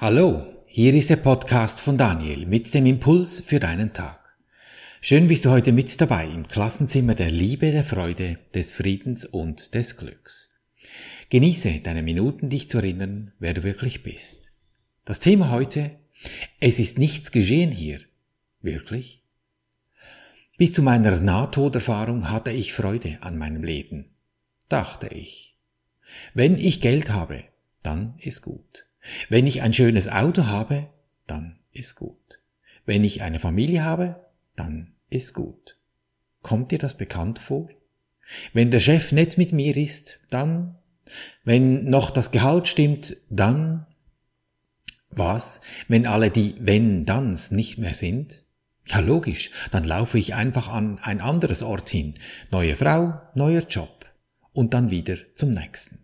Hallo, hier ist der Podcast von Daniel mit dem Impuls für deinen Tag. Schön bist du heute mit dabei im Klassenzimmer der Liebe, der Freude, des Friedens und des Glücks. Genieße deine Minuten, dich zu erinnern, wer du wirklich bist. Das Thema heute, es ist nichts geschehen hier. Wirklich? Bis zu meiner Nahtoderfahrung hatte ich Freude an meinem Leben, dachte ich. Wenn ich Geld habe, dann ist gut. Wenn ich ein schönes Auto habe, dann ist gut. Wenn ich eine Familie habe, dann ist gut. Kommt dir das bekannt vor? Wenn der Chef nett mit mir ist, dann, wenn noch das Gehalt stimmt, dann, was, wenn alle die Wenn-Danns nicht mehr sind? Ja, logisch, dann laufe ich einfach an ein anderes Ort hin. Neue Frau, neuer Job. Und dann wieder zum nächsten.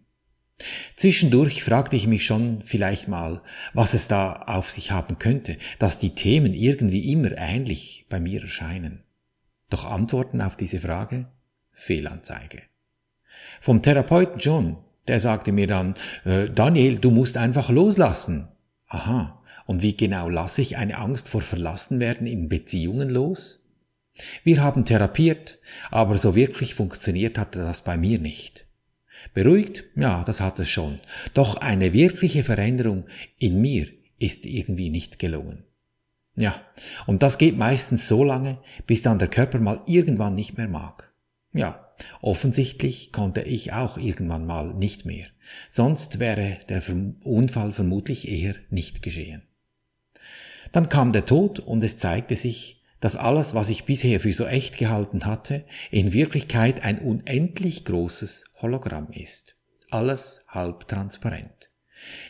Zwischendurch fragte ich mich schon vielleicht mal, was es da auf sich haben könnte, dass die Themen irgendwie immer ähnlich bei mir erscheinen. Doch Antworten auf diese Frage? Fehlanzeige. Vom Therapeuten John, der sagte mir dann, äh, Daniel, du musst einfach loslassen. Aha, und wie genau lasse ich eine Angst vor Verlassenwerden in Beziehungen los? Wir haben therapiert, aber so wirklich funktioniert hatte das bei mir nicht. Beruhigt? Ja, das hat es schon. Doch eine wirkliche Veränderung in mir ist irgendwie nicht gelungen. Ja, und das geht meistens so lange, bis dann der Körper mal irgendwann nicht mehr mag. Ja, offensichtlich konnte ich auch irgendwann mal nicht mehr. Sonst wäre der Unfall vermutlich eher nicht geschehen. Dann kam der Tod und es zeigte sich, dass alles, was ich bisher für so echt gehalten hatte, in Wirklichkeit ein unendlich großes Hologramm ist. Alles halb transparent.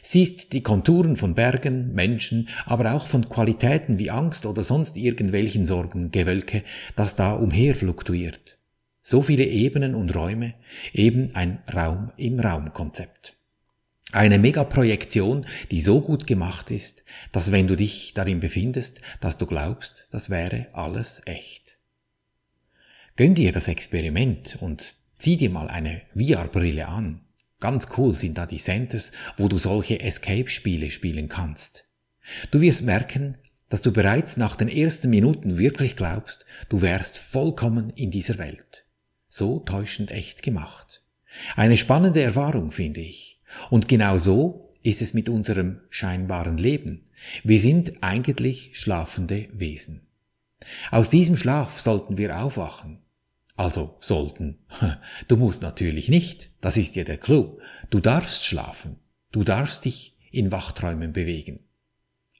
Siehst die Konturen von Bergen, Menschen, aber auch von Qualitäten wie Angst oder sonst irgendwelchen Sorgen, Gewölke, das da umher fluktuiert. So viele Ebenen und Räume, eben ein Raum im Raum-Konzept. Eine Megaprojektion, die so gut gemacht ist, dass wenn du dich darin befindest, dass du glaubst, das wäre alles echt. Gönn dir das Experiment und zieh dir mal eine VR-Brille an. Ganz cool sind da die Centers, wo du solche Escape-Spiele spielen kannst. Du wirst merken, dass du bereits nach den ersten Minuten wirklich glaubst, du wärst vollkommen in dieser Welt. So täuschend echt gemacht. Eine spannende Erfahrung, finde ich. Und genau so ist es mit unserem scheinbaren Leben. Wir sind eigentlich schlafende Wesen. Aus diesem Schlaf sollten wir aufwachen. Also sollten. Du musst natürlich nicht. Das ist ja der Clou. Du darfst schlafen. Du darfst dich in Wachträumen bewegen.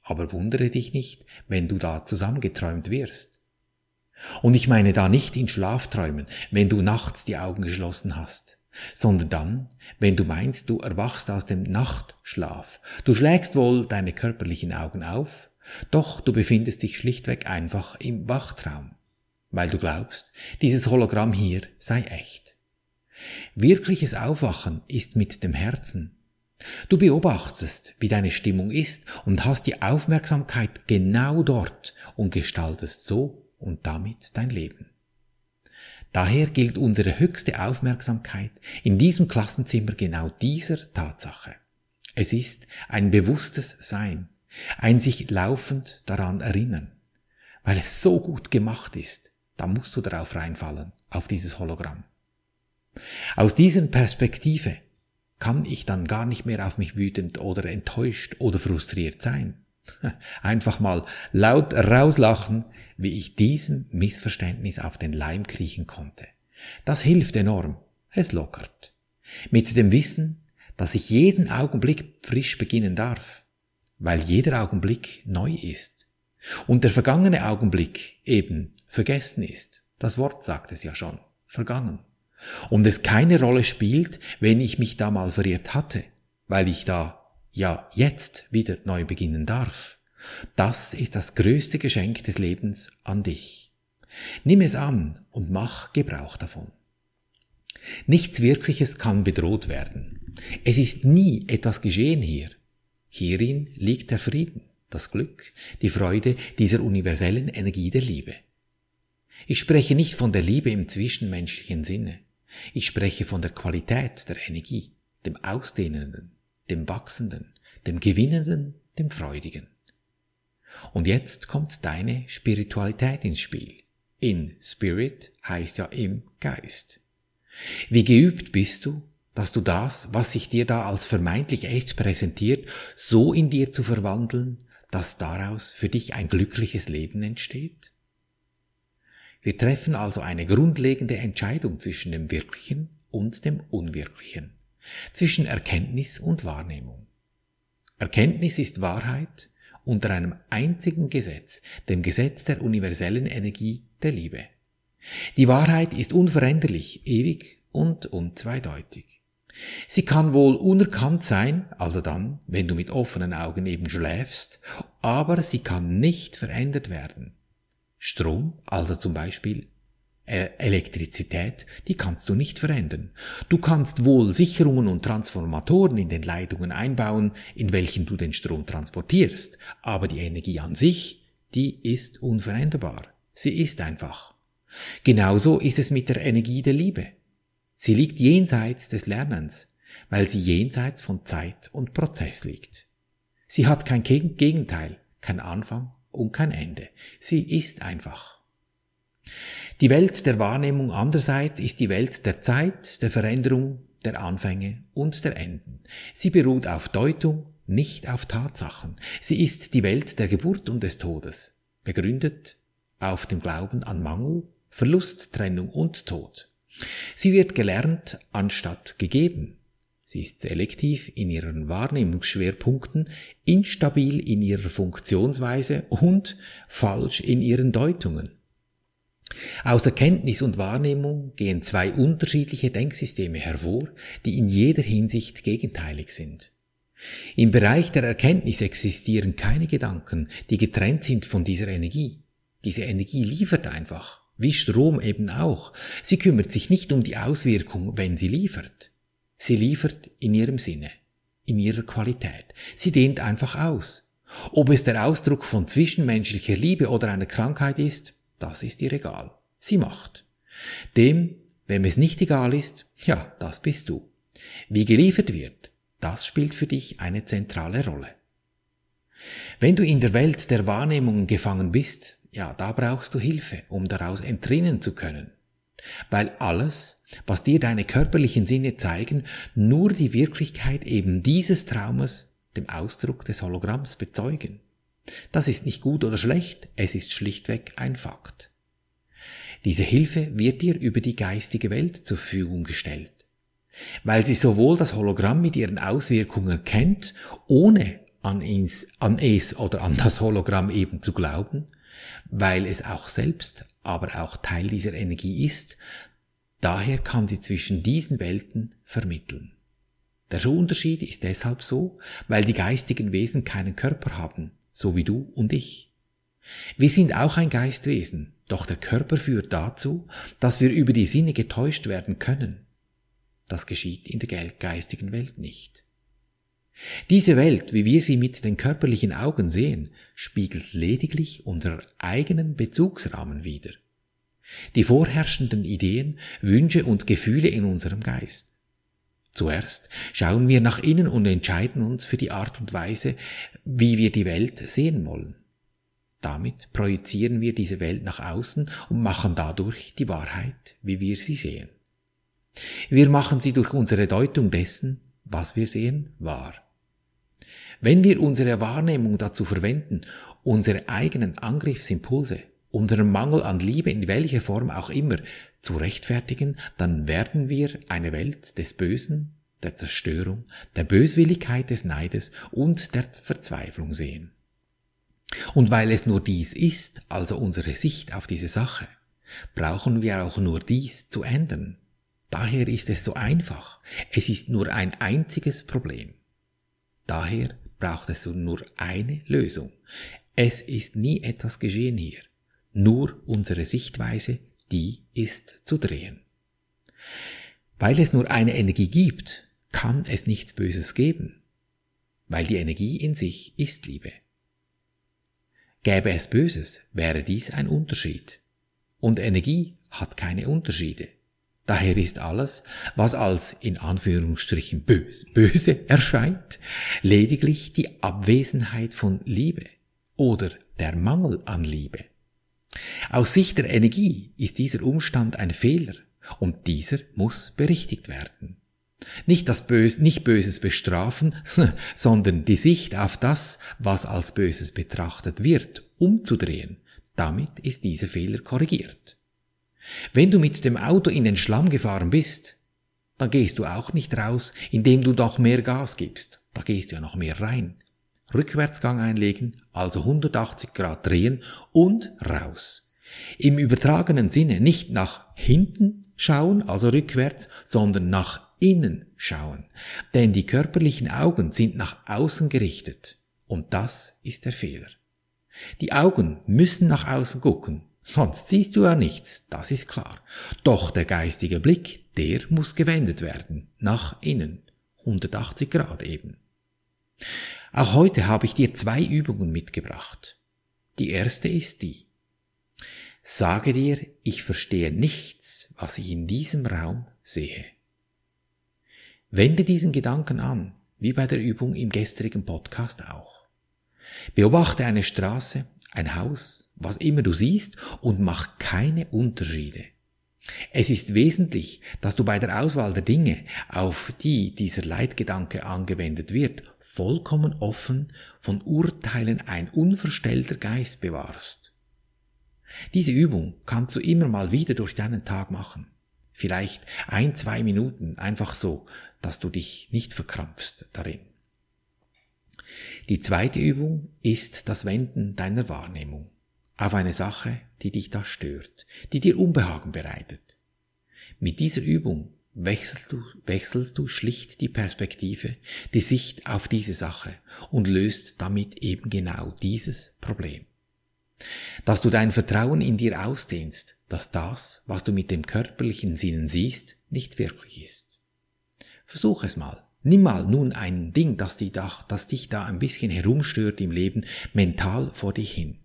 Aber wundere dich nicht, wenn du da zusammengeträumt wirst. Und ich meine da nicht in Schlafträumen, wenn du nachts die Augen geschlossen hast sondern dann, wenn du meinst, du erwachst aus dem Nachtschlaf. Du schlägst wohl deine körperlichen Augen auf, doch du befindest dich schlichtweg einfach im Wachtraum, weil du glaubst, dieses Hologramm hier sei echt. Wirkliches Aufwachen ist mit dem Herzen. Du beobachtest, wie deine Stimmung ist und hast die Aufmerksamkeit genau dort und gestaltest so und damit dein Leben. Daher gilt unsere höchste Aufmerksamkeit in diesem Klassenzimmer genau dieser Tatsache. Es ist ein bewusstes Sein, ein sich laufend daran erinnern. Weil es so gut gemacht ist, da musst du darauf reinfallen, auf dieses Hologramm. Aus dieser Perspektive kann ich dann gar nicht mehr auf mich wütend oder enttäuscht oder frustriert sein. Einfach mal laut rauslachen, wie ich diesem Missverständnis auf den Leim kriechen konnte. Das hilft enorm. Es lockert. Mit dem Wissen, dass ich jeden Augenblick frisch beginnen darf, weil jeder Augenblick neu ist. Und der vergangene Augenblick eben vergessen ist. Das Wort sagt es ja schon. Vergangen. Und es keine Rolle spielt, wenn ich mich da mal verirrt hatte, weil ich da ja jetzt wieder neu beginnen darf. Das ist das größte Geschenk des Lebens an dich. Nimm es an und mach Gebrauch davon. Nichts Wirkliches kann bedroht werden. Es ist nie etwas geschehen hier. Hierin liegt der Frieden, das Glück, die Freude dieser universellen Energie der Liebe. Ich spreche nicht von der Liebe im zwischenmenschlichen Sinne. Ich spreche von der Qualität der Energie, dem Ausdehnenden, dem Wachsenden, dem Gewinnenden, dem Freudigen. Und jetzt kommt deine Spiritualität ins Spiel. In Spirit heißt ja im Geist. Wie geübt bist du, dass du das, was sich dir da als vermeintlich echt präsentiert, so in dir zu verwandeln, dass daraus für dich ein glückliches Leben entsteht? Wir treffen also eine grundlegende Entscheidung zwischen dem Wirklichen und dem Unwirklichen, zwischen Erkenntnis und Wahrnehmung. Erkenntnis ist Wahrheit unter einem einzigen Gesetz, dem Gesetz der universellen Energie der Liebe. Die Wahrheit ist unveränderlich, ewig und unzweideutig. Sie kann wohl unerkannt sein, also dann, wenn du mit offenen Augen eben schläfst, aber sie kann nicht verändert werden. Strom, also zum Beispiel Elektrizität, die kannst du nicht verändern. Du kannst wohl Sicherungen und Transformatoren in den Leitungen einbauen, in welchen du den Strom transportierst, aber die Energie an sich, die ist unveränderbar. Sie ist einfach. Genauso ist es mit der Energie der Liebe. Sie liegt jenseits des Lernens, weil sie jenseits von Zeit und Prozess liegt. Sie hat kein Gegenteil, kein Anfang und kein Ende. Sie ist einfach. Die Welt der Wahrnehmung andererseits ist die Welt der Zeit, der Veränderung, der Anfänge und der Enden. Sie beruht auf Deutung, nicht auf Tatsachen. Sie ist die Welt der Geburt und des Todes, begründet auf dem Glauben an Mangel, Verlust, Trennung und Tod. Sie wird gelernt anstatt gegeben. Sie ist selektiv in ihren Wahrnehmungsschwerpunkten, instabil in ihrer Funktionsweise und falsch in ihren Deutungen. Aus Erkenntnis und Wahrnehmung gehen zwei unterschiedliche Denksysteme hervor, die in jeder Hinsicht gegenteilig sind. Im Bereich der Erkenntnis existieren keine Gedanken, die getrennt sind von dieser Energie. Diese Energie liefert einfach, wie Strom eben auch. Sie kümmert sich nicht um die Auswirkung, wenn sie liefert. Sie liefert in ihrem Sinne, in ihrer Qualität. Sie dehnt einfach aus. Ob es der Ausdruck von zwischenmenschlicher Liebe oder einer Krankheit ist, das ist ihr egal. Sie macht. Dem, wem es nicht egal ist, ja, das bist du. Wie geliefert wird, das spielt für dich eine zentrale Rolle. Wenn du in der Welt der Wahrnehmungen gefangen bist, ja, da brauchst du Hilfe, um daraus entrinnen zu können. Weil alles, was dir deine körperlichen Sinne zeigen, nur die Wirklichkeit eben dieses Traumes, dem Ausdruck des Hologramms, bezeugen. Das ist nicht gut oder schlecht, es ist schlichtweg ein Fakt. Diese Hilfe wird dir über die geistige Welt zur Verfügung gestellt, weil sie sowohl das Hologramm mit ihren Auswirkungen kennt, ohne an, ins, an es oder an das Hologramm eben zu glauben, weil es auch selbst aber auch Teil dieser Energie ist, daher kann sie zwischen diesen Welten vermitteln. Der Unterschied ist deshalb so, weil die geistigen Wesen keinen Körper haben, so wie du und ich. Wir sind auch ein Geistwesen, doch der Körper führt dazu, dass wir über die Sinne getäuscht werden können. Das geschieht in der geistigen Welt nicht. Diese Welt, wie wir sie mit den körperlichen Augen sehen, spiegelt lediglich unseren eigenen Bezugsrahmen wider. Die vorherrschenden Ideen, Wünsche und Gefühle in unserem Geist. Zuerst schauen wir nach innen und entscheiden uns für die Art und Weise, wie wir die Welt sehen wollen. Damit projizieren wir diese Welt nach außen und machen dadurch die Wahrheit, wie wir sie sehen. Wir machen sie durch unsere Deutung dessen, was wir sehen, wahr. Wenn wir unsere Wahrnehmung dazu verwenden, unsere eigenen Angriffsimpulse, unseren Mangel an Liebe in welcher Form auch immer zu rechtfertigen, dann werden wir eine Welt des Bösen, der Zerstörung, der Böswilligkeit des Neides und der Verzweiflung sehen. Und weil es nur dies ist, also unsere Sicht auf diese Sache, brauchen wir auch nur dies zu ändern. Daher ist es so einfach. Es ist nur ein einziges Problem. Daher braucht es nur eine Lösung. Es ist nie etwas geschehen hier. Nur unsere Sichtweise, die ist zu drehen. Weil es nur eine Energie gibt, kann es nichts Böses geben, weil die Energie in sich ist Liebe. Gäbe es Böses, wäre dies ein Unterschied. Und Energie hat keine Unterschiede. Daher ist alles, was als in Anführungsstrichen böse, böse erscheint, lediglich die Abwesenheit von Liebe oder der Mangel an Liebe. Aus Sicht der Energie ist dieser Umstand ein Fehler und dieser muss berichtigt werden. Nicht das Böse, nicht Böses bestrafen, sondern die Sicht auf das, was als Böses betrachtet wird, umzudrehen. Damit ist dieser Fehler korrigiert. Wenn du mit dem Auto in den Schlamm gefahren bist, dann gehst du auch nicht raus, indem du noch mehr Gas gibst. Da gehst du ja noch mehr rein. Rückwärtsgang einlegen, also 180 Grad drehen und raus. Im übertragenen Sinne nicht nach hinten schauen, also rückwärts, sondern nach innen schauen. Denn die körperlichen Augen sind nach außen gerichtet. Und das ist der Fehler. Die Augen müssen nach außen gucken, sonst siehst du ja nichts, das ist klar. Doch der geistige Blick, der muss gewendet werden, nach innen, 180 Grad eben. Auch heute habe ich dir zwei Übungen mitgebracht. Die erste ist die. Sage dir, ich verstehe nichts, was ich in diesem Raum sehe. Wende diesen Gedanken an, wie bei der Übung im gestrigen Podcast auch. Beobachte eine Straße, ein Haus, was immer du siehst und mach keine Unterschiede. Es ist wesentlich, dass du bei der Auswahl der Dinge, auf die dieser Leitgedanke angewendet wird, vollkommen offen von Urteilen ein unverstellter Geist bewahrst. Diese Übung kannst du immer mal wieder durch deinen Tag machen. Vielleicht ein, zwei Minuten, einfach so, dass du dich nicht verkrampfst darin. Die zweite Übung ist das Wenden deiner Wahrnehmung auf eine Sache, die dich da stört, die dir Unbehagen bereitet. Mit dieser Übung wechselst du, wechselst du schlicht die Perspektive, die Sicht auf diese Sache und löst damit eben genau dieses Problem. Dass du dein Vertrauen in dir ausdehnst, dass das, was du mit dem körperlichen Sinnen siehst, nicht wirklich ist. Versuch es mal. Nimm mal nun ein Ding, das, die da, das dich da ein bisschen herumstört im Leben, mental vor dich hin.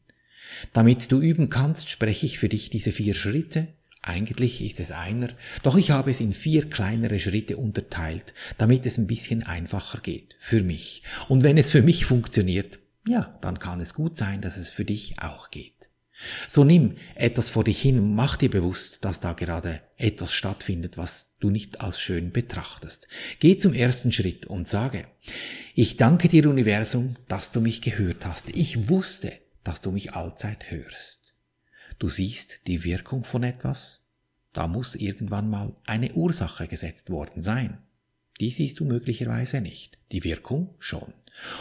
Damit du üben kannst, spreche ich für dich diese vier Schritte. Eigentlich ist es einer, doch ich habe es in vier kleinere Schritte unterteilt, damit es ein bisschen einfacher geht. Für mich. Und wenn es für mich funktioniert, ja, dann kann es gut sein, dass es für dich auch geht. So nimm etwas vor dich hin und mach dir bewusst, dass da gerade etwas stattfindet, was du nicht als schön betrachtest. Geh zum ersten Schritt und sage, ich danke dir Universum, dass du mich gehört hast. Ich wusste, dass du mich allzeit hörst. Du siehst die Wirkung von etwas? Da muss irgendwann mal eine Ursache gesetzt worden sein. Die siehst du möglicherweise nicht, die Wirkung schon.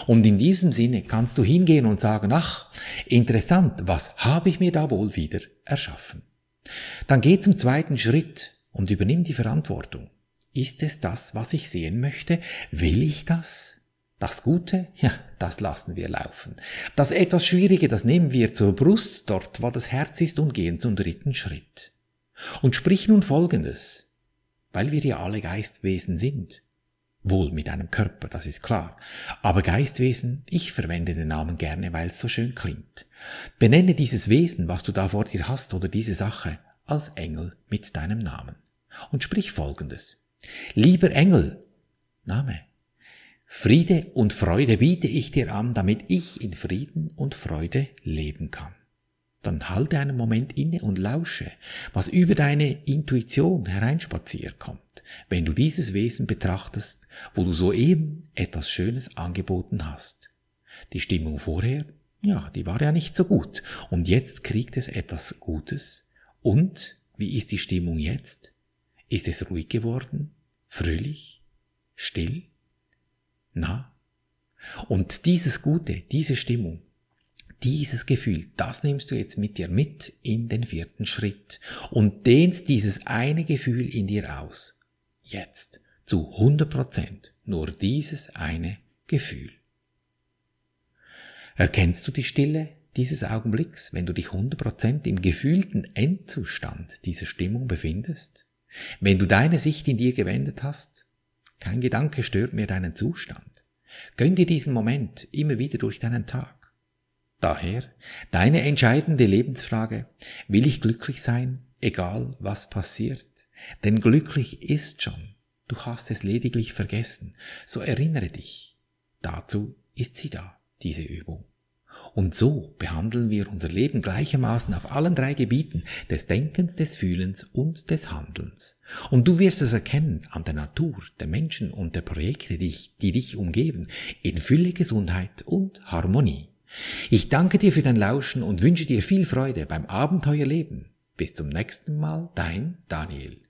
Und in diesem Sinne kannst du hingehen und sagen, ach, interessant, was habe ich mir da wohl wieder erschaffen? Dann geh zum zweiten Schritt und übernimm die Verantwortung. Ist es das, was ich sehen möchte? Will ich das? Das Gute? Ja, das lassen wir laufen. Das etwas Schwierige, das nehmen wir zur Brust, dort, wo das Herz ist, und gehen zum dritten Schritt. Und sprich nun Folgendes, weil wir ja alle Geistwesen sind. Wohl mit einem Körper, das ist klar. Aber Geistwesen, ich verwende den Namen gerne, weil es so schön klingt. Benenne dieses Wesen, was du da vor dir hast, oder diese Sache, als Engel mit deinem Namen. Und sprich folgendes. Lieber Engel, Name. Friede und Freude biete ich dir an, damit ich in Frieden und Freude leben kann dann halte einen Moment inne und lausche, was über deine Intuition hereinspaziert kommt, wenn du dieses Wesen betrachtest, wo du soeben etwas Schönes angeboten hast. Die Stimmung vorher, ja, die war ja nicht so gut, und jetzt kriegt es etwas Gutes. Und wie ist die Stimmung jetzt? Ist es ruhig geworden? Fröhlich? Still? Na? Und dieses Gute, diese Stimmung, dieses Gefühl, das nimmst du jetzt mit dir mit in den vierten Schritt und dehnst dieses eine Gefühl in dir aus. Jetzt zu 100 Prozent nur dieses eine Gefühl. Erkennst du die Stille dieses Augenblicks, wenn du dich 100 Prozent im gefühlten Endzustand dieser Stimmung befindest? Wenn du deine Sicht in dir gewendet hast? Kein Gedanke stört mehr deinen Zustand. Gönn dir diesen Moment immer wieder durch deinen Tag. Daher deine entscheidende Lebensfrage, will ich glücklich sein, egal was passiert? Denn glücklich ist schon, du hast es lediglich vergessen, so erinnere dich. Dazu ist sie da, diese Übung. Und so behandeln wir unser Leben gleichermaßen auf allen drei Gebieten des Denkens, des Fühlens und des Handelns. Und du wirst es erkennen an der Natur, der Menschen und der Projekte, die, dich, die dich umgeben, in Fülle, Gesundheit und Harmonie. Ich danke dir für dein Lauschen und wünsche dir viel Freude beim Abenteuerleben. Bis zum nächsten Mal, dein Daniel.